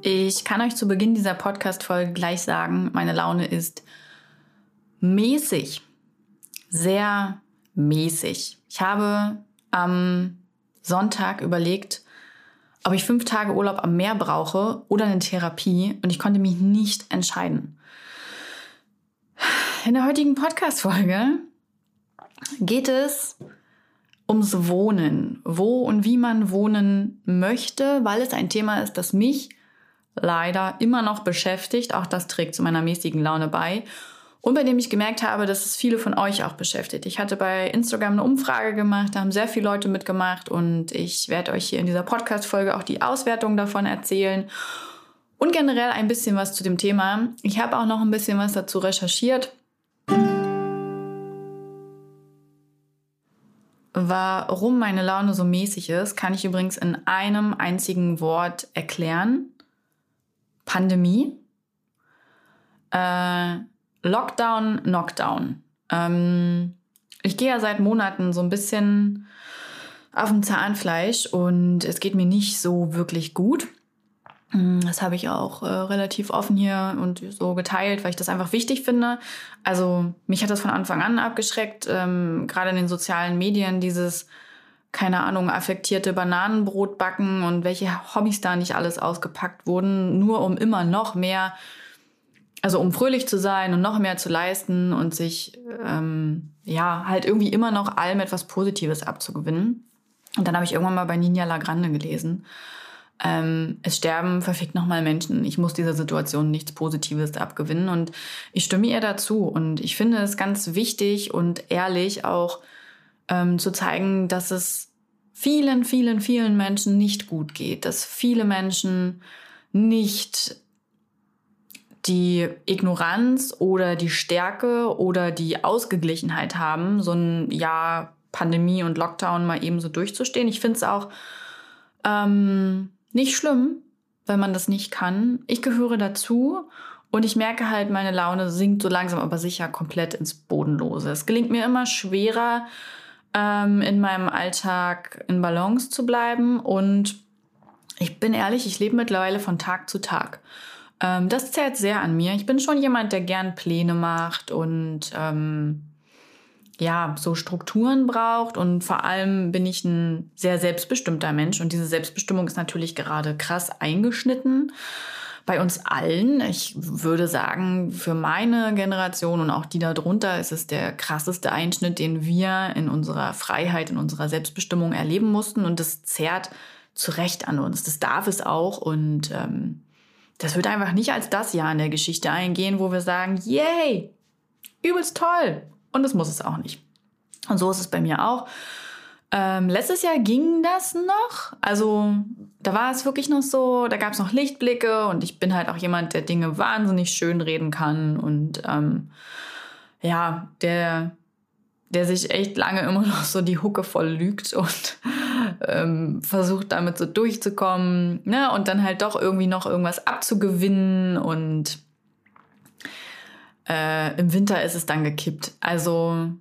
Ich kann euch zu Beginn dieser Podcast-Folge gleich sagen, meine Laune ist mäßig. Sehr mäßig. Ich habe am Sonntag überlegt, ob ich fünf Tage Urlaub am Meer brauche oder eine Therapie und ich konnte mich nicht entscheiden. In der heutigen Podcast-Folge geht es ums Wohnen, wo und wie man wohnen möchte, weil es ein Thema ist, das mich leider immer noch beschäftigt. Auch das trägt zu meiner mäßigen Laune bei. Und bei dem ich gemerkt habe, dass es viele von euch auch beschäftigt. Ich hatte bei Instagram eine Umfrage gemacht, da haben sehr viele Leute mitgemacht und ich werde euch hier in dieser Podcast-Folge auch die Auswertung davon erzählen und generell ein bisschen was zu dem Thema. Ich habe auch noch ein bisschen was dazu recherchiert. Warum meine Laune so mäßig ist, kann ich übrigens in einem einzigen Wort erklären. Pandemie, äh, Lockdown, Knockdown. Ähm, ich gehe ja seit Monaten so ein bisschen auf dem Zahnfleisch und es geht mir nicht so wirklich gut. Mm, das habe ich auch äh, relativ offen hier und so geteilt, weil ich das einfach wichtig finde. Also mich hat das von Anfang an abgeschreckt, ähm, gerade in den sozialen Medien, dieses keine Ahnung, affektierte Bananenbrot backen und welche Hobbys da nicht alles ausgepackt wurden, nur um immer noch mehr, also um fröhlich zu sein und noch mehr zu leisten und sich, ähm, ja, halt irgendwie immer noch allem etwas Positives abzugewinnen. Und dann habe ich irgendwann mal bei Nina Lagrande gelesen. Ähm, es sterben verfickt nochmal Menschen. Ich muss dieser Situation nichts Positives abgewinnen und ich stimme ihr dazu. Und ich finde es ganz wichtig und ehrlich auch, ähm, zu zeigen, dass es vielen, vielen, vielen Menschen nicht gut geht, dass viele Menschen nicht die Ignoranz oder die Stärke oder die Ausgeglichenheit haben, so ein Jahr Pandemie und Lockdown mal eben so durchzustehen. Ich finde es auch ähm, nicht schlimm, wenn man das nicht kann. Ich gehöre dazu und ich merke halt, meine Laune sinkt so langsam aber sicher komplett ins Bodenlose. Es gelingt mir immer schwerer, ähm, in meinem Alltag in Balance zu bleiben. Und ich bin ehrlich, ich lebe mittlerweile von Tag zu Tag. Ähm, das zählt sehr an mir. Ich bin schon jemand, der gern Pläne macht und ähm, ja, so Strukturen braucht. Und vor allem bin ich ein sehr selbstbestimmter Mensch. Und diese Selbstbestimmung ist natürlich gerade krass eingeschnitten bei uns allen. Ich würde sagen, für meine Generation und auch die darunter ist es der krasseste Einschnitt, den wir in unserer Freiheit, in unserer Selbstbestimmung erleben mussten. Und das zerrt zu Recht an uns. Das darf es auch. Und ähm, das wird einfach nicht als das Jahr in der Geschichte eingehen, wo wir sagen, yay, übelst toll. Und das muss es auch nicht. Und so ist es bei mir auch. Ähm, letztes Jahr ging das noch. Also da war es wirklich noch so, da gab es noch Lichtblicke und ich bin halt auch jemand, der Dinge wahnsinnig schön reden kann und ähm, ja, der, der sich echt lange immer noch so die Hucke voll lügt und ähm, versucht damit so durchzukommen ne? und dann halt doch irgendwie noch irgendwas abzugewinnen und äh, im Winter ist es dann gekippt. Also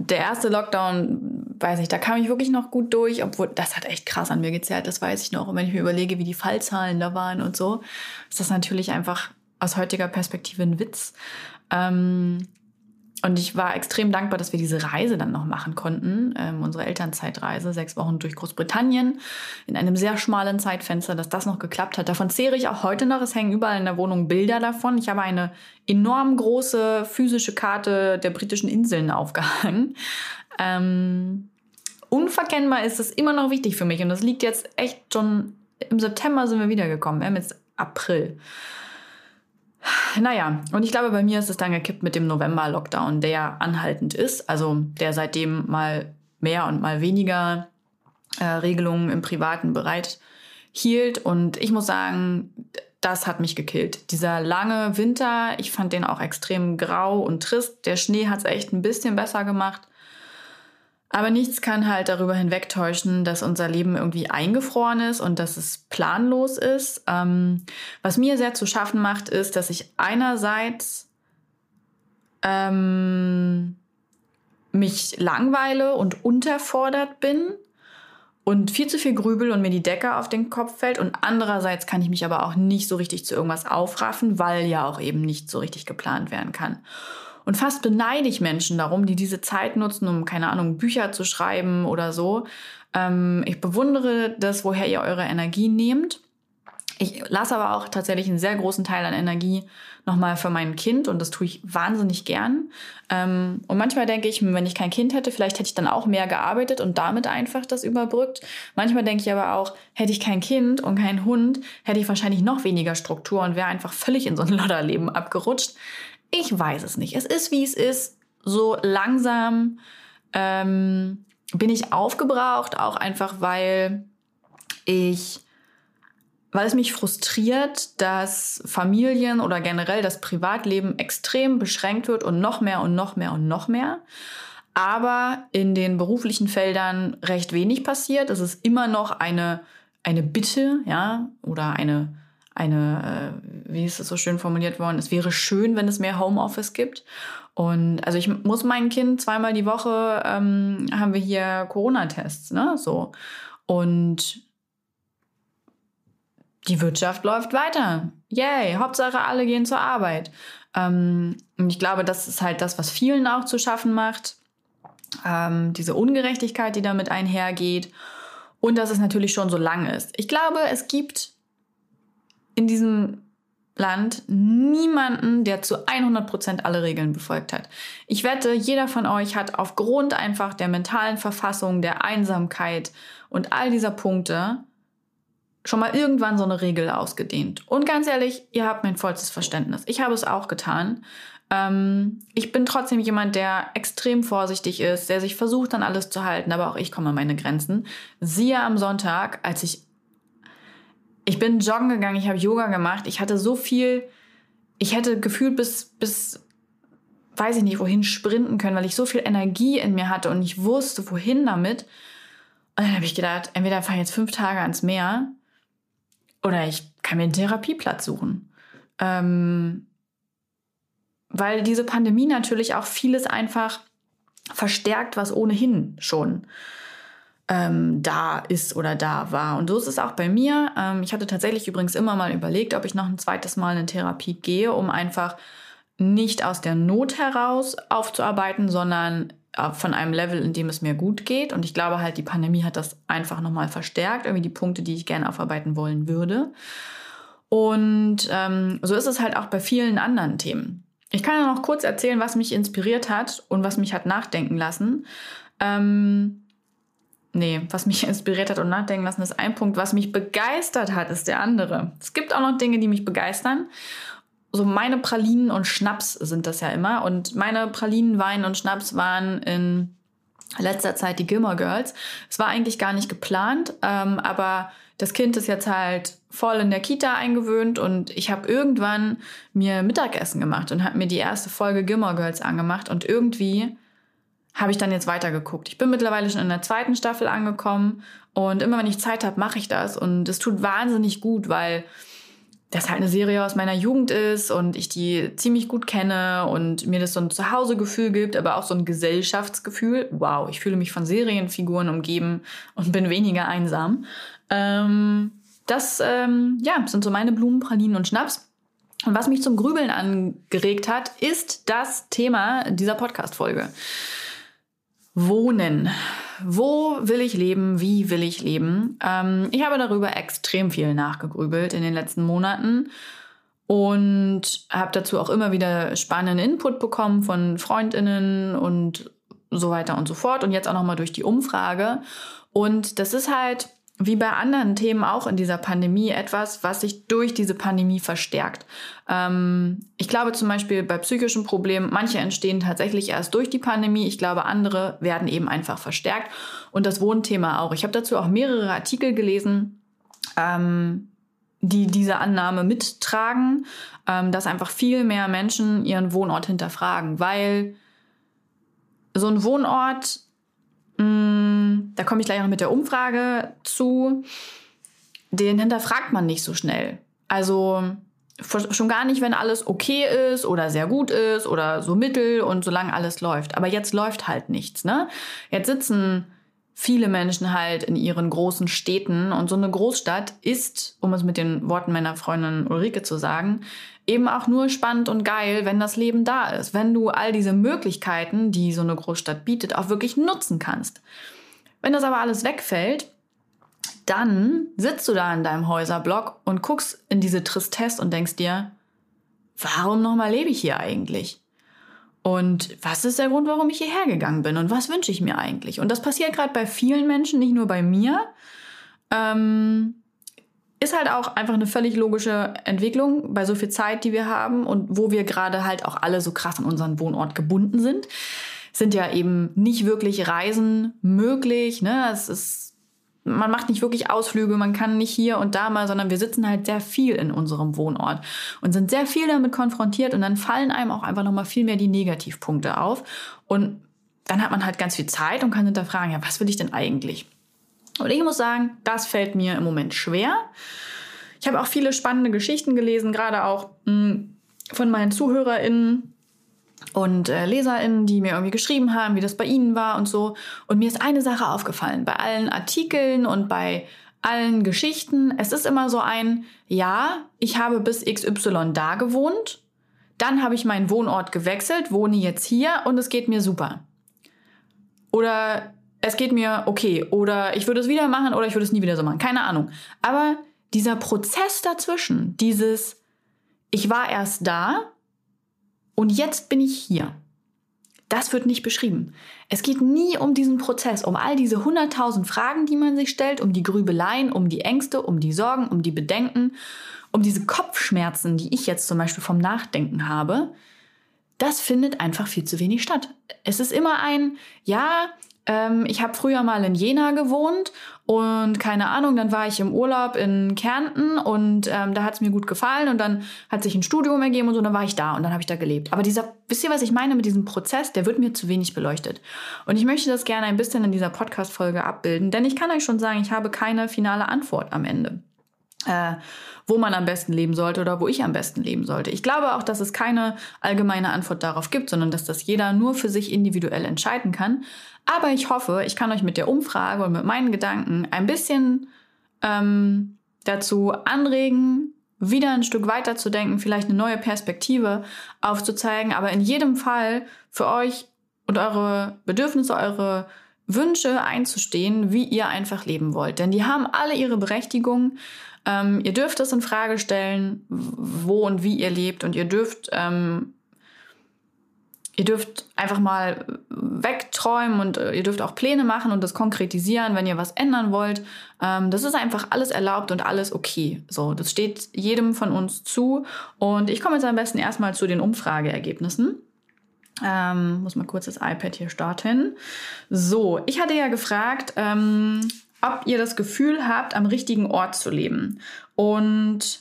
der erste Lockdown, weiß ich, da kam ich wirklich noch gut durch, obwohl das hat echt krass an mir gezerrt, das weiß ich noch. Und wenn ich mir überlege, wie die Fallzahlen da waren und so, ist das natürlich einfach aus heutiger Perspektive ein Witz. Ähm, und ich war extrem dankbar, dass wir diese Reise dann noch machen konnten, ähm, unsere Elternzeitreise, sechs Wochen durch Großbritannien, in einem sehr schmalen Zeitfenster, dass das noch geklappt hat. Davon zehre ich auch heute noch. Es hängen überall in der Wohnung Bilder davon. Ich habe eine enorm große physische Karte der britischen Inseln aufgehangen. Ähm, unverkennbar ist das immer noch wichtig für mich und das liegt jetzt echt schon im September sind wir wiedergekommen. Wir haben jetzt April. Naja, und ich glaube, bei mir ist es dann gekippt mit dem November-Lockdown, der anhaltend ist, also der seitdem mal mehr und mal weniger äh, Regelungen im privaten Bereich hielt. Und ich muss sagen, das hat mich gekillt. Dieser lange Winter, ich fand den auch extrem grau und trist. Der Schnee hat es echt ein bisschen besser gemacht. Aber nichts kann halt darüber hinwegtäuschen, dass unser Leben irgendwie eingefroren ist und dass es planlos ist. Ähm, was mir sehr zu schaffen macht, ist, dass ich einerseits ähm, mich langweile und unterfordert bin und viel zu viel grübel und mir die Decke auf den Kopf fällt. Und andererseits kann ich mich aber auch nicht so richtig zu irgendwas aufraffen, weil ja auch eben nicht so richtig geplant werden kann. Und fast beneide ich Menschen darum, die diese Zeit nutzen, um, keine Ahnung, Bücher zu schreiben oder so. Ähm, ich bewundere das, woher ihr eure Energie nehmt. Ich lasse aber auch tatsächlich einen sehr großen Teil an Energie nochmal für mein Kind und das tue ich wahnsinnig gern. Ähm, und manchmal denke ich, wenn ich kein Kind hätte, vielleicht hätte ich dann auch mehr gearbeitet und damit einfach das überbrückt. Manchmal denke ich aber auch, hätte ich kein Kind und keinen Hund, hätte ich wahrscheinlich noch weniger Struktur und wäre einfach völlig in so ein Lodderleben abgerutscht. Ich weiß es nicht. Es ist, wie es ist. So langsam ähm, bin ich aufgebraucht, auch einfach, weil ich, weil es mich frustriert, dass Familien oder generell das Privatleben extrem beschränkt wird und noch mehr und noch mehr und noch mehr. Aber in den beruflichen Feldern recht wenig passiert. Es ist immer noch eine, eine Bitte, ja, oder eine eine, äh, wie ist es so schön formuliert worden, es wäre schön, wenn es mehr Homeoffice gibt. Und also ich muss mein Kind zweimal die Woche ähm, haben wir hier Corona-Tests, ne? So. Und die Wirtschaft läuft weiter. Yay, Hauptsache alle gehen zur Arbeit. Ähm, und ich glaube, das ist halt das, was vielen auch zu schaffen macht. Ähm, diese Ungerechtigkeit, die damit einhergeht. Und dass es natürlich schon so lang ist. Ich glaube, es gibt in diesem Land niemanden, der zu 100% alle Regeln befolgt hat. Ich wette, jeder von euch hat aufgrund einfach der mentalen Verfassung, der Einsamkeit und all dieser Punkte schon mal irgendwann so eine Regel ausgedehnt. Und ganz ehrlich, ihr habt mein vollstes Verständnis. Ich habe es auch getan. Ähm, ich bin trotzdem jemand, der extrem vorsichtig ist, der sich versucht, an alles zu halten, aber auch ich komme an meine Grenzen. Siehe am Sonntag, als ich ich bin joggen gegangen, ich habe Yoga gemacht. Ich hatte so viel, ich hätte gefühlt bis, bis, weiß ich nicht, wohin sprinten können, weil ich so viel Energie in mir hatte und ich wusste, wohin damit. Und dann habe ich gedacht, entweder fahre ich jetzt fünf Tage ans Meer oder ich kann mir einen Therapieplatz suchen. Ähm, weil diese Pandemie natürlich auch vieles einfach verstärkt, was ohnehin schon ähm, da ist oder da war. Und so ist es auch bei mir. Ähm, ich hatte tatsächlich übrigens immer mal überlegt, ob ich noch ein zweites Mal in Therapie gehe, um einfach nicht aus der Not heraus aufzuarbeiten, sondern äh, von einem Level, in dem es mir gut geht. Und ich glaube halt, die Pandemie hat das einfach nochmal verstärkt, irgendwie die Punkte, die ich gerne aufarbeiten wollen würde. Und ähm, so ist es halt auch bei vielen anderen Themen. Ich kann ja noch kurz erzählen, was mich inspiriert hat und was mich hat nachdenken lassen. Ähm, Nee, was mich inspiriert hat und nachdenken lassen, ist ein Punkt. Was mich begeistert hat, ist der andere. Es gibt auch noch Dinge, die mich begeistern. So meine Pralinen und Schnaps sind das ja immer. Und meine Pralinen, Wein und Schnaps waren in letzter Zeit die Gilmore Girls. Es war eigentlich gar nicht geplant, ähm, aber das Kind ist jetzt halt voll in der Kita eingewöhnt und ich habe irgendwann mir Mittagessen gemacht und habe mir die erste Folge Gilmore Girls angemacht und irgendwie habe ich dann jetzt weitergeguckt. Ich bin mittlerweile schon in der zweiten Staffel angekommen und immer wenn ich Zeit habe, mache ich das und es tut wahnsinnig gut, weil das halt eine Serie aus meiner Jugend ist und ich die ziemlich gut kenne und mir das so ein Zuhausegefühl gibt, aber auch so ein Gesellschaftsgefühl. Wow, ich fühle mich von Serienfiguren umgeben und bin weniger einsam. Ähm, das ähm, ja, sind so meine Blumen, Pralinen und Schnaps. Und was mich zum Grübeln angeregt hat, ist das Thema dieser Podcast-Folge. Wohnen. Wo will ich leben? Wie will ich leben? Ähm, ich habe darüber extrem viel nachgegrübelt in den letzten Monaten und habe dazu auch immer wieder spannenden Input bekommen von Freundinnen und so weiter und so fort und jetzt auch noch mal durch die Umfrage und das ist halt wie bei anderen Themen auch in dieser Pandemie etwas, was sich durch diese Pandemie verstärkt. Ähm, ich glaube zum Beispiel bei psychischen Problemen, manche entstehen tatsächlich erst durch die Pandemie. Ich glaube, andere werden eben einfach verstärkt. Und das Wohnthema auch. Ich habe dazu auch mehrere Artikel gelesen. Ähm, die diese Annahme mittragen, ähm, dass einfach viel mehr Menschen ihren Wohnort hinterfragen, weil so ein Wohnort, da komme ich gleich noch mit der Umfrage zu, den hinterfragt man nicht so schnell. Also schon gar nicht, wenn alles okay ist oder sehr gut ist oder so mittel und solange alles läuft. Aber jetzt läuft halt nichts, ne? Jetzt sitzen viele Menschen halt in ihren großen Städten und so eine Großstadt ist, um es mit den Worten meiner Freundin Ulrike zu sagen, eben auch nur spannend und geil, wenn das Leben da ist, wenn du all diese Möglichkeiten, die so eine Großstadt bietet, auch wirklich nutzen kannst. Wenn das aber alles wegfällt, dann sitzt du da in deinem Häuserblock und guckst in diese Tristesse und denkst dir, warum nochmal lebe ich hier eigentlich? Und was ist der Grund, warum ich hierher gegangen bin? Und was wünsche ich mir eigentlich? Und das passiert gerade bei vielen Menschen, nicht nur bei mir. Ähm, ist halt auch einfach eine völlig logische Entwicklung bei so viel Zeit, die wir haben und wo wir gerade halt auch alle so krass an unseren Wohnort gebunden sind. Sind ja eben nicht wirklich Reisen möglich. Ne? Es ist man macht nicht wirklich Ausflüge, man kann nicht hier und da mal, sondern wir sitzen halt sehr viel in unserem Wohnort und sind sehr viel damit konfrontiert und dann fallen einem auch einfach nochmal viel mehr die Negativpunkte auf und dann hat man halt ganz viel Zeit und kann hinterfragen, ja, was will ich denn eigentlich? Und ich muss sagen, das fällt mir im Moment schwer. Ich habe auch viele spannende Geschichten gelesen, gerade auch mh, hm, von meinen ZuhörerInnen, und äh, LeserInnen, die mir irgendwie geschrieben haben, wie das bei ihnen war und so. Und mir ist eine Sache aufgefallen. Bei allen Artikeln und bei allen Geschichten, es ist immer so ein, ja, ich habe bis XY da gewohnt, dann habe ich meinen Wohnort gewechselt, wohne jetzt hier und es geht mir super. Oder es geht mir okay. Oder ich würde es wieder machen oder ich würde es nie wieder so machen. Keine Ahnung. Aber dieser Prozess dazwischen, dieses, ich war erst da, und jetzt bin ich hier. Das wird nicht beschrieben. Es geht nie um diesen Prozess, um all diese hunderttausend Fragen, die man sich stellt, um die Grübeleien, um die Ängste, um die Sorgen, um die Bedenken, um diese Kopfschmerzen, die ich jetzt zum Beispiel vom Nachdenken habe. Das findet einfach viel zu wenig statt. Es ist immer ein, ja, ähm, ich habe früher mal in Jena gewohnt und keine Ahnung, dann war ich im Urlaub in Kärnten und ähm, da hat es mir gut gefallen und dann hat sich ein Studium ergeben und so, und dann war ich da und dann habe ich da gelebt. Aber dieser, wisst ihr, was ich meine mit diesem Prozess, der wird mir zu wenig beleuchtet. Und ich möchte das gerne ein bisschen in dieser Podcast-Folge abbilden, denn ich kann euch schon sagen, ich habe keine finale Antwort am Ende äh, wo man am besten leben sollte oder wo ich am besten leben sollte. Ich glaube auch, dass es keine allgemeine Antwort darauf gibt, sondern dass das jeder nur für sich individuell entscheiden kann. Aber ich hoffe, ich kann euch mit der Umfrage und mit meinen Gedanken ein bisschen ähm, dazu anregen, wieder ein Stück weiter zu denken, vielleicht eine neue Perspektive aufzuzeigen, aber in jedem Fall für euch und eure Bedürfnisse, eure Wünsche einzustehen, wie ihr einfach leben wollt. Denn die haben alle ihre Berechtigung. Ähm, ihr dürft es in Frage stellen, wo und wie ihr lebt und ihr dürft ähm, ihr dürft einfach mal wegträumen und äh, ihr dürft auch Pläne machen und das konkretisieren, wenn ihr was ändern wollt. Ähm, das ist einfach alles erlaubt und alles okay. So, das steht jedem von uns zu. Und ich komme jetzt am besten erstmal zu den Umfrageergebnissen. Ähm, muss mal kurz das iPad hier starten. So, ich hatte ja gefragt, ähm, ob ihr das Gefühl habt, am richtigen Ort zu leben. Und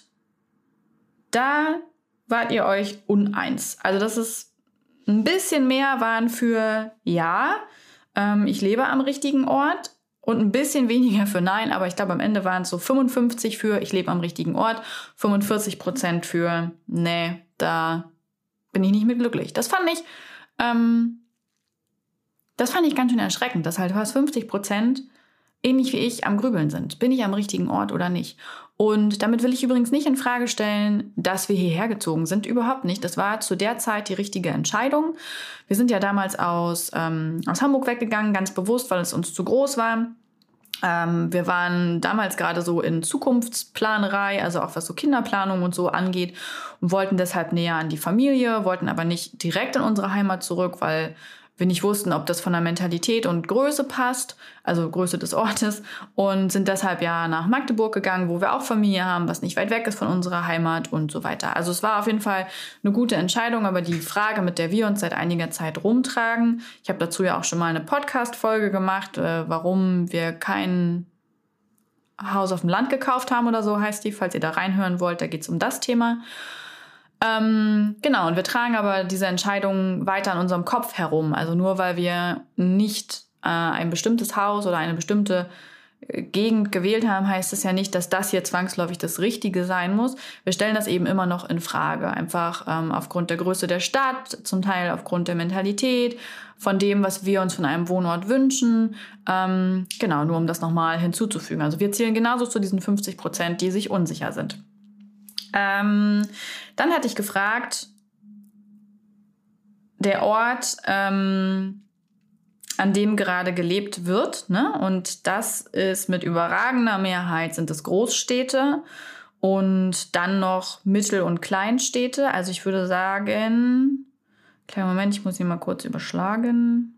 da wart ihr euch uneins. Also das ist ein bisschen mehr waren für ja, ähm, ich lebe am richtigen Ort und ein bisschen weniger für nein, aber ich glaube am Ende waren es so 55 für ich lebe am richtigen Ort, 45 Prozent für nee, da bin ich nicht mit glücklich. Das fand ich, ähm, das fand ich ganz schön erschreckend, dass halt fast 50 Prozent ähnlich wie ich am Grübeln sind. Bin ich am richtigen Ort oder nicht? Und damit will ich übrigens nicht in Frage stellen, dass wir hierher gezogen sind. Überhaupt nicht. Das war zu der Zeit die richtige Entscheidung. Wir sind ja damals aus, ähm, aus Hamburg weggegangen, ganz bewusst, weil es uns zu groß war. Ähm, wir waren damals gerade so in Zukunftsplanerei, also auch was so Kinderplanung und so angeht und wollten deshalb näher an die Familie, wollten aber nicht direkt in unsere Heimat zurück, weil wir nicht wussten, ob das von der Mentalität und Größe passt, also Größe des Ortes, und sind deshalb ja nach Magdeburg gegangen, wo wir auch Familie haben, was nicht weit weg ist von unserer Heimat und so weiter. Also es war auf jeden Fall eine gute Entscheidung, aber die Frage, mit der wir uns seit einiger Zeit rumtragen, ich habe dazu ja auch schon mal eine Podcast-Folge gemacht, äh, warum wir keinen Haus auf dem Land gekauft haben oder so heißt die, falls ihr da reinhören wollt, da geht es um das Thema. Ähm, genau, und wir tragen aber diese Entscheidungen weiter in unserem Kopf herum. Also nur weil wir nicht äh, ein bestimmtes Haus oder eine bestimmte äh, Gegend gewählt haben, heißt es ja nicht, dass das hier zwangsläufig das Richtige sein muss. Wir stellen das eben immer noch in Frage. Einfach ähm, aufgrund der Größe der Stadt, zum Teil aufgrund der Mentalität, von dem, was wir uns von einem Wohnort wünschen. Ähm, genau, nur um das nochmal hinzuzufügen. Also wir zählen genauso zu diesen 50 Prozent, die sich unsicher sind. Ähm, dann hatte ich gefragt, der Ort, ähm, an dem gerade gelebt wird, ne? und das ist mit überragender Mehrheit sind es Großstädte und dann noch Mittel- und Kleinstädte. Also ich würde sagen, kleinen Moment, ich muss hier mal kurz überschlagen.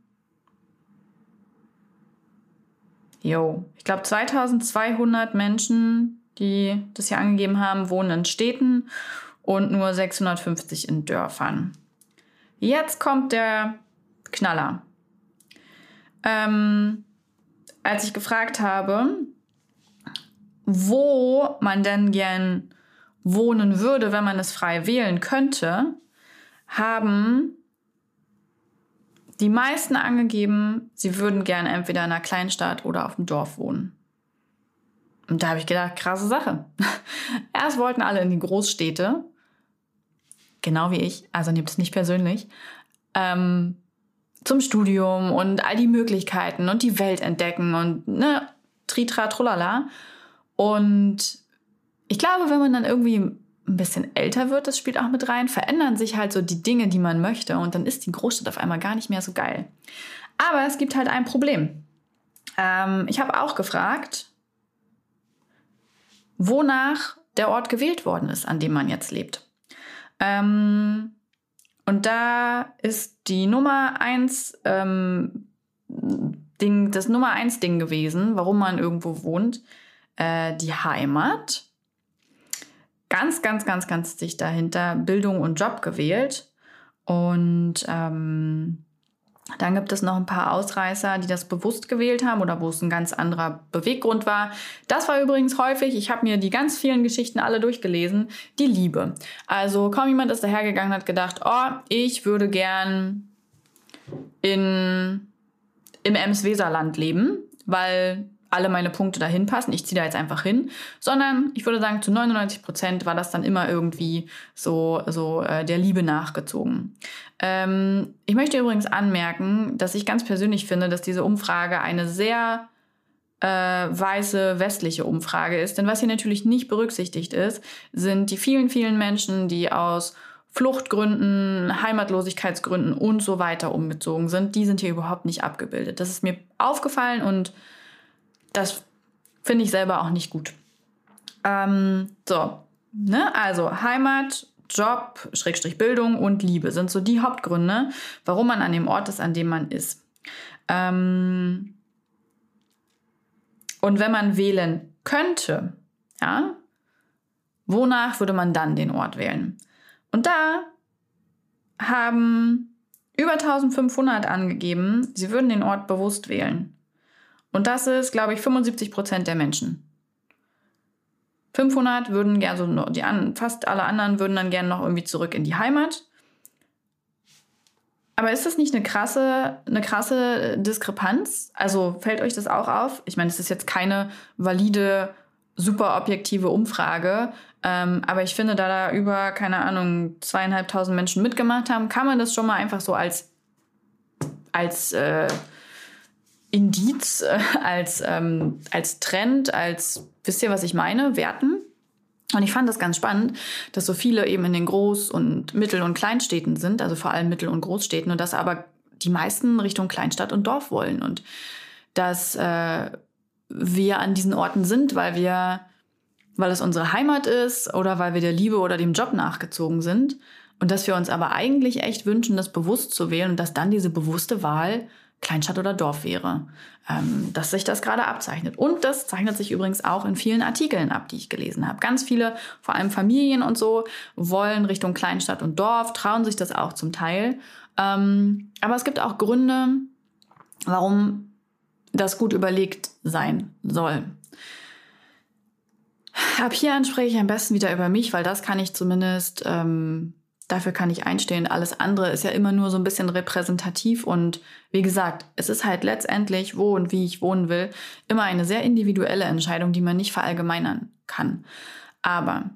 Jo, ich glaube 2200 Menschen die das hier angegeben haben, wohnen in Städten und nur 650 in Dörfern. Jetzt kommt der Knaller. Ähm, als ich gefragt habe, wo man denn gern wohnen würde, wenn man es frei wählen könnte, haben die meisten angegeben, sie würden gern entweder in einer Kleinstadt oder auf dem Dorf wohnen. Und da habe ich gedacht, krasse Sache. Erst wollten alle in die Großstädte, genau wie ich, also nehmt es nicht persönlich, ähm, zum Studium und all die Möglichkeiten und die Welt entdecken und ne, tritra trullala. Und ich glaube, wenn man dann irgendwie ein bisschen älter wird, das spielt auch mit rein, verändern sich halt so die Dinge, die man möchte und dann ist die Großstadt auf einmal gar nicht mehr so geil. Aber es gibt halt ein Problem. Ähm, ich habe auch gefragt, wonach der Ort gewählt worden ist, an dem man jetzt lebt. Ähm, und da ist die Nummer eins ähm, Ding, das Nummer eins Ding gewesen, warum man irgendwo wohnt, äh, die Heimat. Ganz, ganz, ganz, ganz dicht dahinter Bildung und Job gewählt. Und ähm, dann gibt es noch ein paar Ausreißer, die das bewusst gewählt haben oder wo es ein ganz anderer Beweggrund war. Das war übrigens häufig, ich habe mir die ganz vielen Geschichten alle durchgelesen, die Liebe. Also kaum jemand ist dahergegangen und hat gedacht, oh, ich würde gern in, im Ems-Weserland leben, weil alle meine Punkte dahin passen, ich ziehe da jetzt einfach hin, sondern ich würde sagen, zu 99 Prozent war das dann immer irgendwie so, so äh, der Liebe nachgezogen. Ähm, ich möchte übrigens anmerken, dass ich ganz persönlich finde, dass diese Umfrage eine sehr äh, weiße westliche Umfrage ist. Denn was hier natürlich nicht berücksichtigt ist, sind die vielen, vielen Menschen, die aus Fluchtgründen, Heimatlosigkeitsgründen und so weiter umgezogen sind. Die sind hier überhaupt nicht abgebildet. Das ist mir aufgefallen und das finde ich selber auch nicht gut. Ähm, so, ne? Also Heimat, Job, Schrägstrich Bildung und Liebe sind so die Hauptgründe, warum man an dem Ort ist, an dem man ist. Ähm, und wenn man wählen könnte, ja, wonach würde man dann den Ort wählen? Und da haben über 1500 angegeben, sie würden den Ort bewusst wählen. Und das ist, glaube ich, 75 Prozent der Menschen. 500 würden gerne, also die an, fast alle anderen würden dann gerne noch irgendwie zurück in die Heimat. Aber ist das nicht eine krasse, eine krasse Diskrepanz? Also fällt euch das auch auf? Ich meine, es ist jetzt keine valide, super objektive Umfrage, ähm, aber ich finde, da da über, keine Ahnung, zweieinhalbtausend Menschen mitgemacht haben, kann man das schon mal einfach so als, als äh, Indiz, äh, als, ähm, als Trend, als, wisst ihr, was ich meine, werten. Und ich fand das ganz spannend, dass so viele eben in den Groß- und Mittel- und Kleinstädten sind, also vor allem Mittel- und Großstädten, und dass aber die meisten Richtung Kleinstadt und Dorf wollen. Und dass äh, wir an diesen Orten sind, weil wir, weil es unsere Heimat ist oder weil wir der Liebe oder dem Job nachgezogen sind. Und dass wir uns aber eigentlich echt wünschen, das bewusst zu wählen und dass dann diese bewusste Wahl Kleinstadt oder Dorf wäre, ähm, dass sich das gerade abzeichnet. Und das zeichnet sich übrigens auch in vielen Artikeln ab, die ich gelesen habe. Ganz viele, vor allem Familien und so, wollen Richtung Kleinstadt und Dorf, trauen sich das auch zum Teil. Ähm, aber es gibt auch Gründe, warum das gut überlegt sein soll. ab hier spreche ich am besten wieder über mich, weil das kann ich zumindest, ähm, dafür kann ich einstehen. Alles andere ist ja immer nur so ein bisschen repräsentativ und wie gesagt, es ist halt letztendlich, wo und wie ich wohnen will, immer eine sehr individuelle Entscheidung, die man nicht verallgemeinern kann. Aber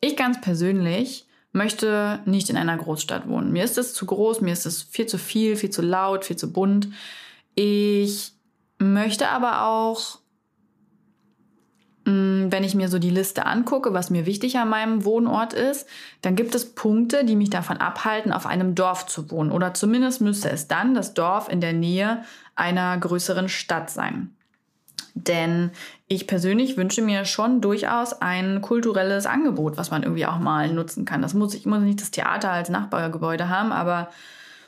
ich ganz persönlich möchte nicht in einer Großstadt wohnen. Mir ist es zu groß, mir ist es viel zu viel, viel zu laut, viel zu bunt. Ich möchte aber auch wenn ich mir so die Liste angucke, was mir wichtig an meinem Wohnort ist, dann gibt es Punkte, die mich davon abhalten, auf einem Dorf zu wohnen. Oder zumindest müsste es dann das Dorf in der Nähe einer größeren Stadt sein. Denn ich persönlich wünsche mir schon durchaus ein kulturelles Angebot, was man irgendwie auch mal nutzen kann. Das muss ich muss nicht das Theater als Nachbargebäude haben, aber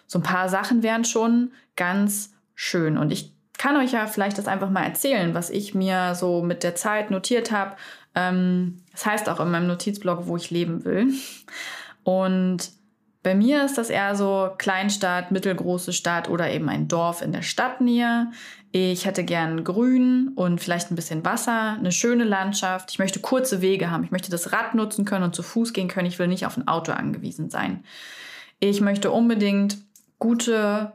so ein paar Sachen wären schon ganz schön. Und ich kann euch ja vielleicht das einfach mal erzählen, was ich mir so mit der Zeit notiert habe. Ähm, das heißt auch in meinem Notizblog, wo ich leben will. Und bei mir ist das eher so Kleinstadt, mittelgroße Stadt oder eben ein Dorf in der Stadtnähe. Ich hätte gern Grün und vielleicht ein bisschen Wasser, eine schöne Landschaft. Ich möchte kurze Wege haben. Ich möchte das Rad nutzen können und zu Fuß gehen können. Ich will nicht auf ein Auto angewiesen sein. Ich möchte unbedingt gute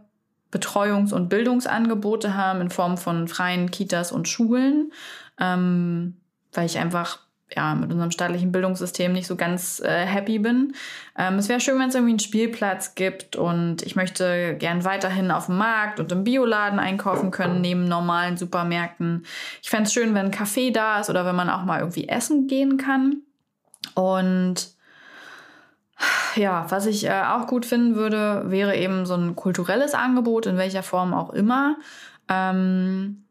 Betreuungs- und Bildungsangebote haben in Form von freien Kitas und Schulen, ähm, weil ich einfach ja, mit unserem staatlichen Bildungssystem nicht so ganz äh, happy bin. Ähm, es wäre schön, wenn es irgendwie einen Spielplatz gibt und ich möchte gern weiterhin auf dem Markt und im Bioladen einkaufen können, neben normalen Supermärkten. Ich fände es schön, wenn ein Café da ist oder wenn man auch mal irgendwie essen gehen kann. Und ja, was ich äh, auch gut finden würde, wäre eben so ein kulturelles Angebot, in welcher Form auch immer. Ähm,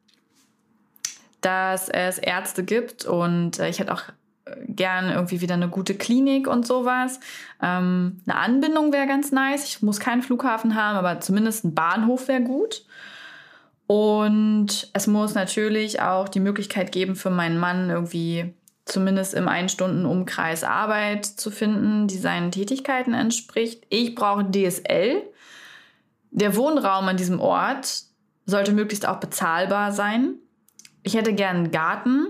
dass es Ärzte gibt und äh, ich hätte auch äh, gern irgendwie wieder eine gute Klinik und sowas. Ähm, eine Anbindung wäre ganz nice. Ich muss keinen Flughafen haben, aber zumindest ein Bahnhof wäre gut. Und es muss natürlich auch die Möglichkeit geben, für meinen Mann irgendwie zumindest im Ein-Stunden-Umkreis Arbeit zu finden, die seinen Tätigkeiten entspricht. Ich brauche DSL. Der Wohnraum an diesem Ort sollte möglichst auch bezahlbar sein. Ich hätte gern einen Garten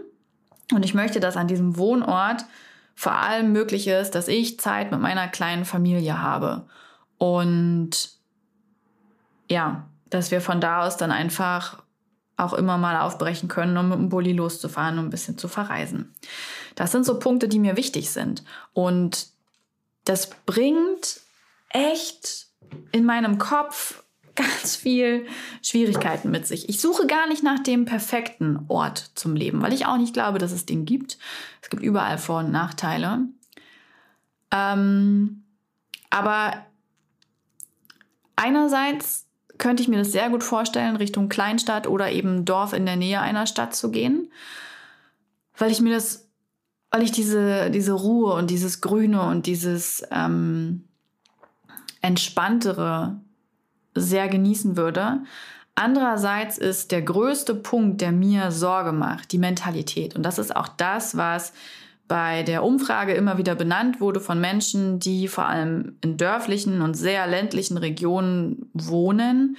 und ich möchte, dass an diesem Wohnort vor allem möglich ist, dass ich Zeit mit meiner kleinen Familie habe. Und ja, dass wir von da aus dann einfach auch immer mal aufbrechen können, um mit dem Bulli loszufahren und ein bisschen zu verreisen. Das sind so Punkte, die mir wichtig sind. Und das bringt echt in meinem Kopf ganz viel Schwierigkeiten mit sich. Ich suche gar nicht nach dem perfekten Ort zum Leben, weil ich auch nicht glaube, dass es den gibt. Es gibt überall Vor- und Nachteile. Ähm, aber einerseits könnte ich mir das sehr gut vorstellen, Richtung Kleinstadt oder eben Dorf in der Nähe einer Stadt zu gehen, weil ich mir das, weil ich diese, diese Ruhe und dieses Grüne und dieses ähm, Entspanntere sehr genießen würde. Andererseits ist der größte Punkt, der mir Sorge macht, die Mentalität. Und das ist auch das, was bei der Umfrage immer wieder benannt wurde von Menschen, die vor allem in dörflichen und sehr ländlichen Regionen wohnen,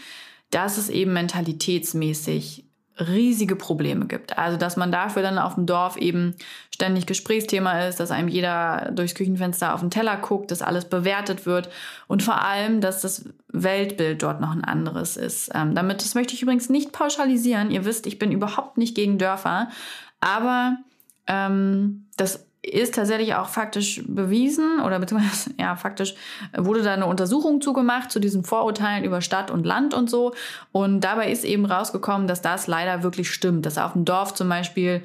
dass es eben mentalitätsmäßig riesige Probleme gibt. Also, dass man dafür dann auf dem Dorf eben ständig Gesprächsthema ist, dass einem jeder durchs Küchenfenster auf den Teller guckt, dass alles bewertet wird und vor allem, dass das Weltbild dort noch ein anderes ist. Ähm, damit, das möchte ich übrigens nicht pauschalisieren. Ihr wisst, ich bin überhaupt nicht gegen Dörfer, aber ähm, das ist tatsächlich auch faktisch bewiesen oder beziehungsweise ja faktisch wurde da eine Untersuchung zugemacht zu diesen Vorurteilen über Stadt und Land und so. Und dabei ist eben rausgekommen, dass das leider wirklich stimmt, dass auf dem Dorf zum Beispiel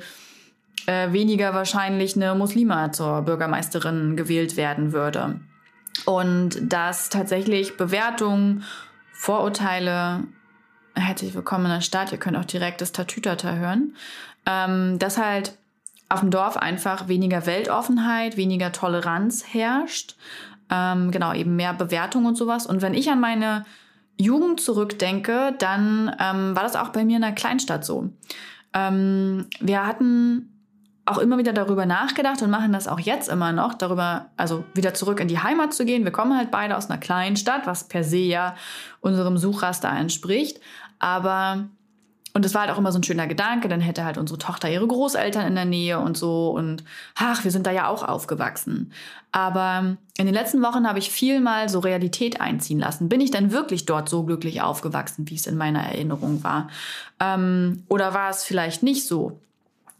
äh, weniger wahrscheinlich eine Muslima zur Bürgermeisterin gewählt werden würde. Und dass tatsächlich Bewertungen, Vorurteile herzlich willkommen in der Stadt, ihr könnt auch direkt das Tatütata hören, ähm, dass halt auf dem Dorf einfach weniger Weltoffenheit, weniger Toleranz herrscht. Ähm, genau, eben mehr Bewertung und sowas. Und wenn ich an meine Jugend zurückdenke, dann ähm, war das auch bei mir in einer Kleinstadt so. Ähm, wir hatten auch immer wieder darüber nachgedacht und machen das auch jetzt immer noch, darüber, also wieder zurück in die Heimat zu gehen. Wir kommen halt beide aus einer kleinen Stadt, was per se ja unserem Suchraster entspricht. Aber und es war halt auch immer so ein schöner Gedanke, dann hätte halt unsere Tochter ihre Großeltern in der Nähe und so. Und ach, wir sind da ja auch aufgewachsen. Aber in den letzten Wochen habe ich viel mal so Realität einziehen lassen. Bin ich denn wirklich dort so glücklich aufgewachsen, wie es in meiner Erinnerung war? Ähm, oder war es vielleicht nicht so?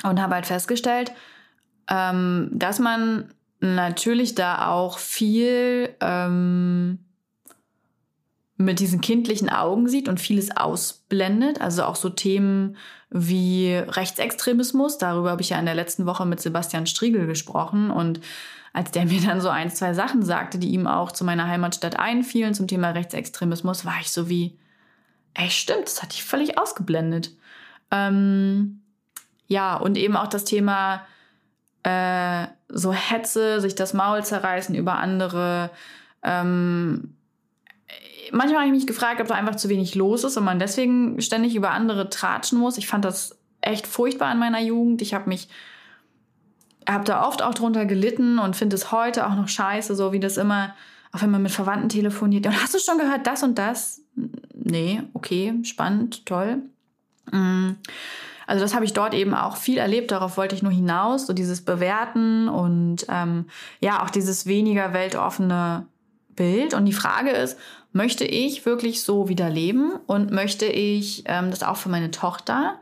Und habe halt festgestellt, ähm, dass man natürlich da auch viel ähm, mit diesen kindlichen Augen sieht und vieles ausblendet. Also auch so Themen wie Rechtsextremismus. Darüber habe ich ja in der letzten Woche mit Sebastian Striegel gesprochen. Und als der mir dann so ein, zwei Sachen sagte, die ihm auch zu meiner Heimatstadt einfielen zum Thema Rechtsextremismus, war ich so wie, ey, stimmt, das hatte ich völlig ausgeblendet. Ähm, ja, und eben auch das Thema äh, so Hetze, sich das Maul zerreißen über andere. Ähm, manchmal habe ich mich gefragt, ob da einfach zu wenig los ist und man deswegen ständig über andere tratschen muss. Ich fand das echt furchtbar in meiner Jugend. Ich habe mich, habe da oft auch drunter gelitten und finde es heute auch noch scheiße, so wie das immer, auch wenn man mit Verwandten telefoniert. Und hast du schon gehört, das und das? Nee, okay, spannend, toll. Mm. Also das habe ich dort eben auch viel erlebt, darauf wollte ich nur hinaus, so dieses Bewerten und ähm, ja, auch dieses weniger weltoffene Bild. Und die Frage ist, möchte ich wirklich so wieder leben und möchte ich ähm, das auch für meine Tochter?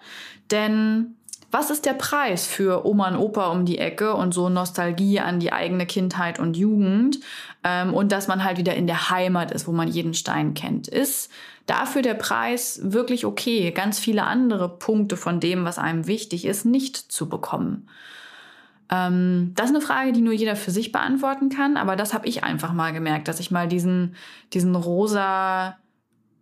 Denn was ist der Preis für Oma und Opa um die Ecke und so Nostalgie an die eigene Kindheit und Jugend ähm, und dass man halt wieder in der Heimat ist, wo man jeden Stein kennt? Ist dafür der Preis wirklich okay, ganz viele andere Punkte von dem, was einem wichtig ist, nicht zu bekommen? Ähm, das ist eine Frage, die nur jeder für sich beantworten kann, aber das habe ich einfach mal gemerkt, dass ich mal diesen, diesen rosa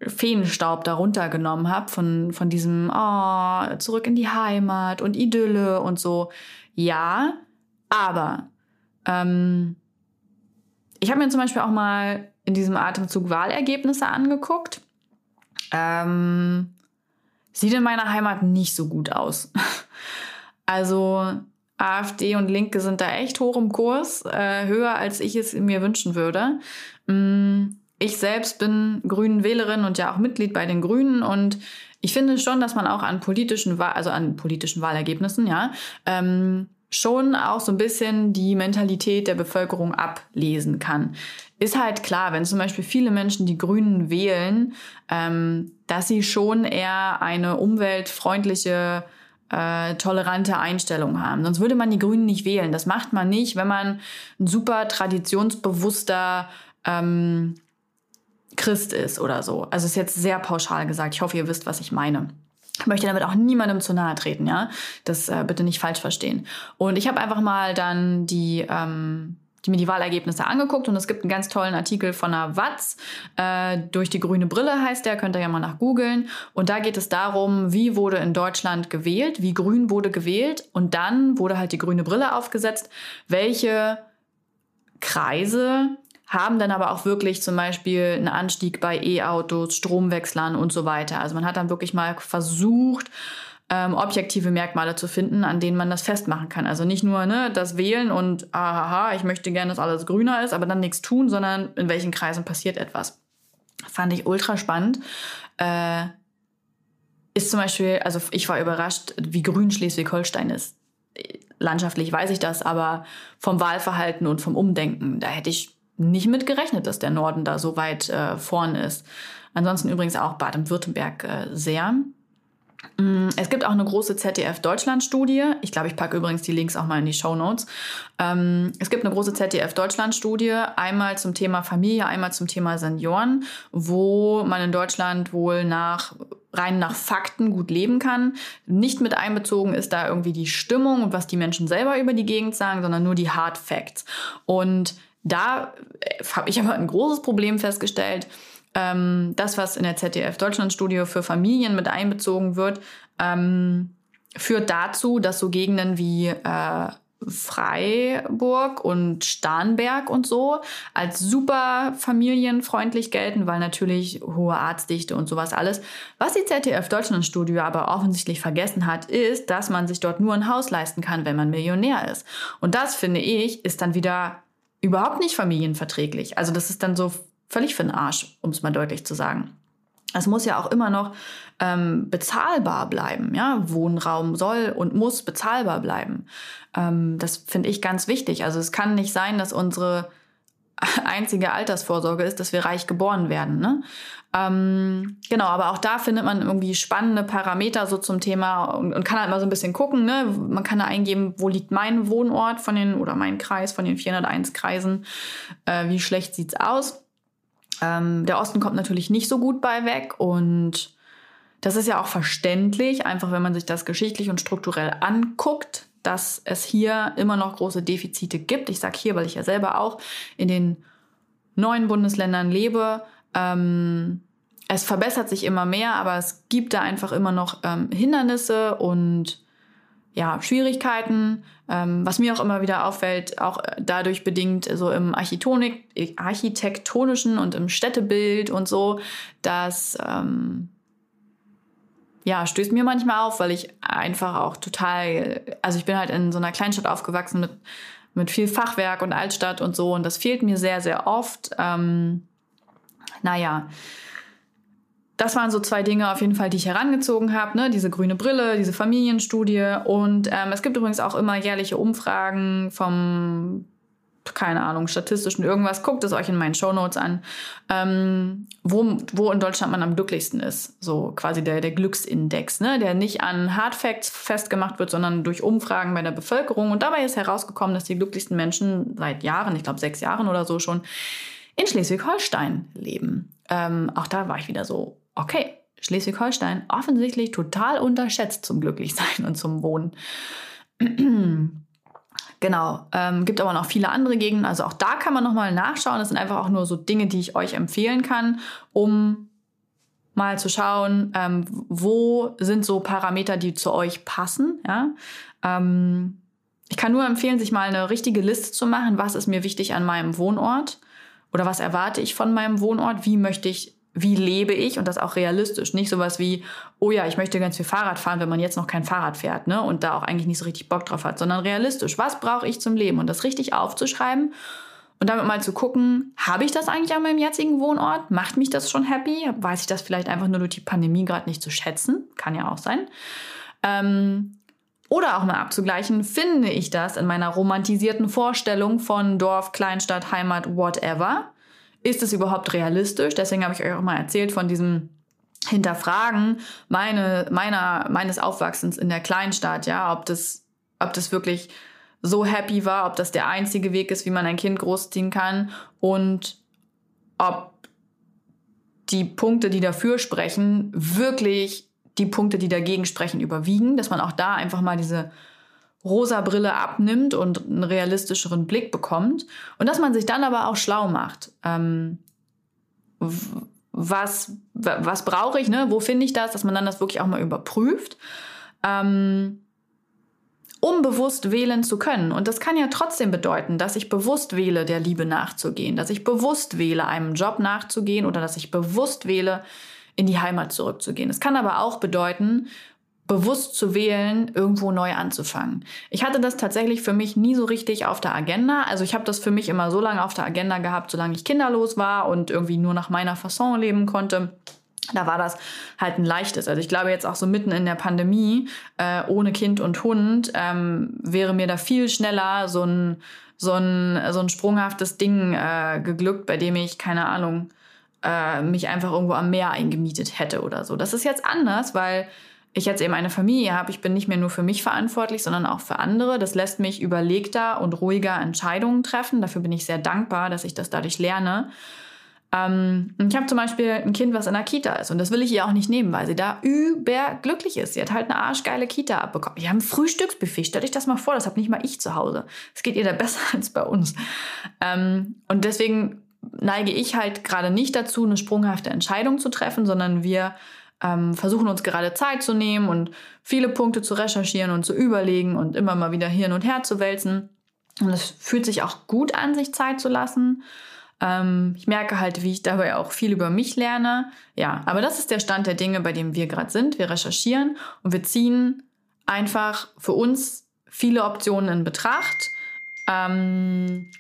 Feenstaub darunter genommen habe von, von diesem oh, zurück in die Heimat und Idylle und so. Ja, aber ähm, ich habe mir zum Beispiel auch mal in diesem Atemzug Wahlergebnisse angeguckt. Ähm, sieht in meiner Heimat nicht so gut aus. also AfD und Linke sind da echt hoch im Kurs, äh, höher als ich es mir wünschen würde. Mm, ich selbst bin Grünen Wählerin und ja auch Mitglied bei den Grünen und ich finde schon, dass man auch an politischen, also an politischen Wahlergebnissen, ja, ähm, schon auch so ein bisschen die Mentalität der Bevölkerung ablesen kann. Ist halt klar, wenn zum Beispiel viele Menschen die Grünen wählen, ähm, dass sie schon eher eine umweltfreundliche äh, tolerante Einstellung haben. Sonst würde man die Grünen nicht wählen. Das macht man nicht, wenn man ein super traditionsbewusster ähm, Christ ist oder so. Also ist jetzt sehr pauschal gesagt. Ich hoffe, ihr wisst, was ich meine. Ich möchte damit auch niemandem zu nahe treten, ja. Das äh, bitte nicht falsch verstehen. Und ich habe einfach mal dann die ähm, die mir die Wahlergebnisse angeguckt und es gibt einen ganz tollen Artikel von der Watz, äh, durch die grüne Brille heißt der, könnt ihr ja mal nach googeln. Und da geht es darum, wie wurde in Deutschland gewählt, wie grün wurde gewählt und dann wurde halt die grüne Brille aufgesetzt, welche Kreise haben dann aber auch wirklich zum Beispiel einen Anstieg bei E-Autos, Stromwechslern und so weiter. Also man hat dann wirklich mal versucht, ähm, objektive Merkmale zu finden, an denen man das festmachen kann. Also nicht nur ne, das Wählen und aha, ich möchte gerne, dass alles grüner ist, aber dann nichts tun, sondern in welchen Kreisen passiert etwas. Fand ich ultra spannend. Äh, ist zum Beispiel, also ich war überrascht, wie grün Schleswig-Holstein ist. Landschaftlich weiß ich das, aber vom Wahlverhalten und vom Umdenken, da hätte ich nicht mit gerechnet, dass der Norden da so weit äh, vorn ist. Ansonsten übrigens auch Baden-Württemberg äh, sehr. Mm, es gibt auch eine große ZDF-Deutschland-Studie. Ich glaube, ich packe übrigens die Links auch mal in die Show Notes. Ähm, es gibt eine große ZDF-Deutschland-Studie, einmal zum Thema Familie, einmal zum Thema Senioren, wo man in Deutschland wohl nach rein nach Fakten gut leben kann. Nicht mit einbezogen ist da irgendwie die Stimmung und was die Menschen selber über die Gegend sagen, sondern nur die Hard Facts. Und da äh, habe ich aber ein großes Problem festgestellt ähm, das, was in der ZDF Deutschland-Studie für Familien mit einbezogen wird, ähm, führt dazu, dass so Gegenden wie äh, Freiburg und Starnberg und so als super familienfreundlich gelten, weil natürlich hohe Arztdichte und sowas alles. Was die ZDF Deutschland Studie aber offensichtlich vergessen hat, ist, dass man sich dort nur ein Haus leisten kann, wenn man Millionär ist. Und das finde ich ist dann wieder überhaupt nicht familienverträglich. Also das ist dann so völlig für den Arsch, um es mal deutlich zu sagen. Es muss ja auch immer noch ähm, bezahlbar bleiben. Ja? Wohnraum soll und muss bezahlbar bleiben. Ähm, das finde ich ganz wichtig. Also es kann nicht sein, dass unsere einzige Altersvorsorge ist, dass wir reich geboren werden. Ne? Ähm, genau, aber auch da findet man irgendwie spannende Parameter so zum Thema und, und, kann halt mal so ein bisschen gucken. Ne? Man kann da eingeben, wo liegt mein Wohnort von den oder mein Kreis von den 401 Kreisen. Äh, wie schlecht sieht's aus? Ähm, der Osten kommt natürlich nicht so gut bei weg und das ist ja auch verständlich, einfach wenn man sich das geschichtlich und strukturell anguckt, dass es hier immer noch große Defizite gibt. Ich sage hier, weil ich ja selber auch in den neuen Bundesländern lebe. Ähm, es verbessert sich immer mehr, aber es gibt da einfach immer noch ähm, Hindernisse und ja, Schwierigkeiten, ähm, was mir auch immer wieder auffällt, auch dadurch bedingt so im architektonischen und im Städtebild und so, dass ähm, ja, stößt mir manchmal auf, weil ich einfach auch total, also ich bin halt in so einer Kleinstadt aufgewachsen mit, mit viel Fachwerk und Altstadt und so und das fehlt mir sehr, sehr oft. Ähm, naja, das waren so zwei Dinge auf jeden Fall, die ich herangezogen habe. Ne? Diese grüne Brille, diese Familienstudie. Und ähm, es gibt übrigens auch immer jährliche Umfragen vom keine Ahnung, statistischen irgendwas, guckt es euch in meinen Shownotes an, ähm, wo, wo in Deutschland man am glücklichsten ist. So quasi der, der Glücksindex, ne? der nicht an Hardfacts festgemacht wird, sondern durch Umfragen bei der Bevölkerung. Und dabei ist herausgekommen, dass die glücklichsten Menschen seit Jahren, ich glaube sechs Jahren oder so schon, in Schleswig-Holstein leben. Ähm, auch da war ich wieder so, okay, Schleswig-Holstein offensichtlich total unterschätzt zum Glücklichsein und zum Wohnen. Genau, ähm, gibt aber noch viele andere Gegenden. Also auch da kann man nochmal nachschauen. Das sind einfach auch nur so Dinge, die ich euch empfehlen kann, um mal zu schauen, ähm, wo sind so Parameter, die zu euch passen. Ja? Ähm, ich kann nur empfehlen, sich mal eine richtige Liste zu machen. Was ist mir wichtig an meinem Wohnort? Oder was erwarte ich von meinem Wohnort? Wie möchte ich wie lebe ich und das auch realistisch. Nicht sowas wie, oh ja, ich möchte ganz viel Fahrrad fahren, wenn man jetzt noch kein Fahrrad fährt, ne? Und da auch eigentlich nicht so richtig Bock drauf hat, sondern realistisch. Was brauche ich zum Leben? Und das richtig aufzuschreiben und damit mal zu gucken, habe ich das eigentlich an meinem jetzigen Wohnort? Macht mich das schon happy? Weiß ich das vielleicht einfach nur durch die Pandemie gerade nicht zu schätzen? Kann ja auch sein. Ähm, oder auch mal abzugleichen, finde ich das in meiner romantisierten Vorstellung von Dorf, Kleinstadt, Heimat, whatever? Ist es überhaupt realistisch? Deswegen habe ich euch auch mal erzählt von diesem Hinterfragen meine, meiner, meines Aufwachsens in der Kleinstadt, ja, ob das, ob das wirklich so happy war, ob das der einzige Weg ist, wie man ein Kind großziehen kann und ob die Punkte, die dafür sprechen, wirklich die Punkte, die dagegen sprechen, überwiegen, dass man auch da einfach mal diese rosa Brille abnimmt und einen realistischeren Blick bekommt. Und dass man sich dann aber auch schlau macht. Ähm, was, was brauche ich, ne? Wo finde ich das? Dass man dann das wirklich auch mal überprüft. Ähm, um bewusst wählen zu können. Und das kann ja trotzdem bedeuten, dass ich bewusst wähle, der Liebe nachzugehen, dass ich bewusst wähle, einem Job nachzugehen oder dass ich bewusst wähle, in die Heimat zurückzugehen. Es kann aber auch bedeuten, bewusst zu wählen, irgendwo neu anzufangen. Ich hatte das tatsächlich für mich nie so richtig auf der Agenda. Also ich habe das für mich immer so lange auf der Agenda gehabt, solange ich kinderlos war und irgendwie nur nach meiner Fasson leben konnte. Da war das halt ein leichtes. Also ich glaube jetzt auch so mitten in der Pandemie, äh, ohne Kind und Hund, ähm, wäre mir da viel schneller so ein, so ein, so ein sprunghaftes Ding äh, geglückt, bei dem ich, keine Ahnung, äh, mich einfach irgendwo am Meer eingemietet hätte oder so. Das ist jetzt anders, weil ich jetzt eben eine Familie habe, ich bin nicht mehr nur für mich verantwortlich, sondern auch für andere. Das lässt mich überlegter und ruhiger Entscheidungen treffen. Dafür bin ich sehr dankbar, dass ich das dadurch lerne. Ähm, ich habe zum Beispiel ein Kind, was in der Kita ist und das will ich ihr auch nicht nehmen, weil sie da überglücklich ist. Sie hat halt eine arschgeile Kita abbekommen. Wir haben ein Frühstücksbuffet. Stell dich das mal vor, das habe nicht mal ich zu Hause. Es geht ihr da besser als bei uns. Ähm, und deswegen neige ich halt gerade nicht dazu, eine sprunghafte Entscheidung zu treffen, sondern wir ähm, versuchen uns gerade Zeit zu nehmen und viele Punkte zu recherchieren und zu überlegen und immer mal wieder hin und her zu wälzen. Und es fühlt sich auch gut an, sich Zeit zu lassen. Ähm, ich merke halt, wie ich dabei auch viel über mich lerne. Ja, aber das ist der Stand der Dinge, bei dem wir gerade sind. Wir recherchieren und wir ziehen einfach für uns viele Optionen in Betracht. Ähm,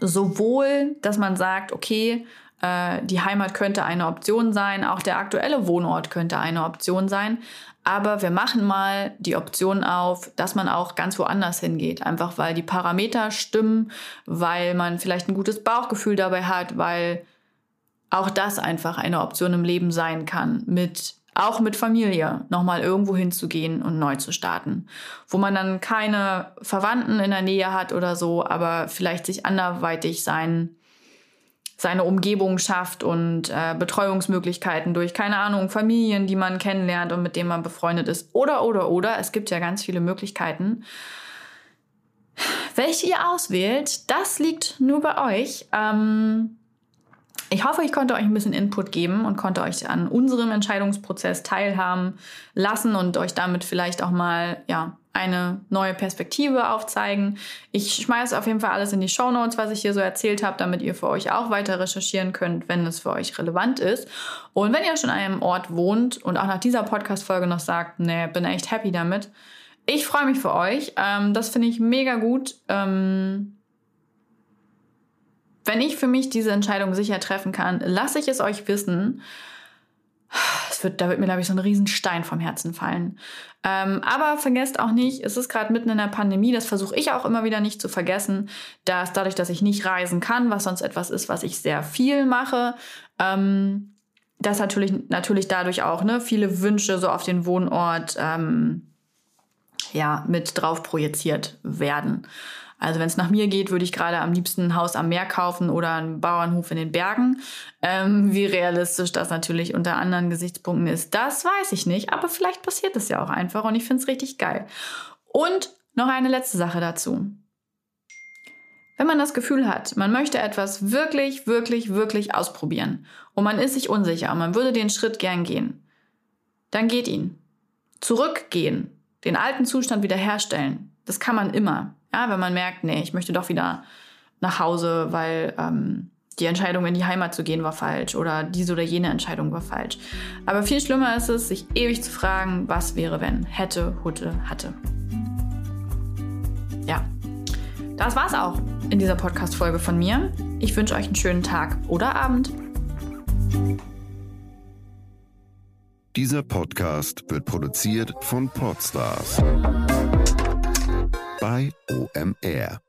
sowohl, dass man sagt, okay, die Heimat könnte eine Option sein, auch der aktuelle Wohnort könnte eine Option sein. Aber wir machen mal die Option auf, dass man auch ganz woanders hingeht. Einfach weil die Parameter stimmen, weil man vielleicht ein gutes Bauchgefühl dabei hat, weil auch das einfach eine Option im Leben sein kann, mit auch mit Familie nochmal irgendwo hinzugehen und neu zu starten. Wo man dann keine Verwandten in der Nähe hat oder so, aber vielleicht sich anderweitig sein, seine Umgebung schafft und äh, Betreuungsmöglichkeiten durch, keine Ahnung, Familien, die man kennenlernt und mit denen man befreundet ist. Oder, oder, oder. Es gibt ja ganz viele Möglichkeiten. Welche ihr auswählt, das liegt nur bei euch. Ähm, ich hoffe, ich konnte euch ein bisschen Input geben und konnte euch an unserem Entscheidungsprozess teilhaben lassen und euch damit vielleicht auch mal ja, eine neue Perspektive aufzeigen. Ich schmeiße auf jeden Fall alles in die Show Notes, was ich hier so erzählt habe, damit ihr für euch auch weiter recherchieren könnt, wenn es für euch relevant ist. Und wenn ihr schon an einem Ort wohnt und auch nach dieser Podcast-Folge noch sagt, nee, bin echt happy damit, ich freue mich für euch. Ähm, das finde ich mega gut. Ähm, wenn ich für mich diese Entscheidung sicher treffen kann, lasse ich es euch wissen. Es wird, da wird mir, glaube ich, so ein Riesenstein vom Herzen fallen. Ähm, aber vergesst auch nicht, es ist gerade mitten in der Pandemie, das versuche ich auch immer wieder nicht zu vergessen, dass dadurch, dass ich nicht reisen kann, was sonst etwas ist, was ich sehr viel mache, ähm, dass natürlich, natürlich dadurch auch ne, viele Wünsche so auf den Wohnort ähm, ja, mit drauf projiziert werden. Also wenn es nach mir geht, würde ich gerade am liebsten ein Haus am Meer kaufen oder einen Bauernhof in den Bergen. Ähm, wie realistisch das natürlich unter anderen Gesichtspunkten ist, das weiß ich nicht. Aber vielleicht passiert es ja auch einfach und ich finde es richtig geil. Und noch eine letzte Sache dazu. Wenn man das Gefühl hat, man möchte etwas wirklich, wirklich, wirklich ausprobieren und man ist sich unsicher und man würde den Schritt gern gehen, dann geht ihn. Zurückgehen, den alten Zustand wiederherstellen, das kann man immer. Ja, wenn man merkt, nee, ich möchte doch wieder nach Hause, weil ähm, die Entscheidung in die Heimat zu gehen war falsch oder diese oder jene Entscheidung war falsch. Aber viel schlimmer ist es, sich ewig zu fragen, was wäre, wenn, hätte, hutte, hatte. Ja, das war's auch in dieser Podcast-Folge von mir. Ich wünsche euch einen schönen Tag oder Abend. Dieser Podcast wird produziert von Podstars bei OMR.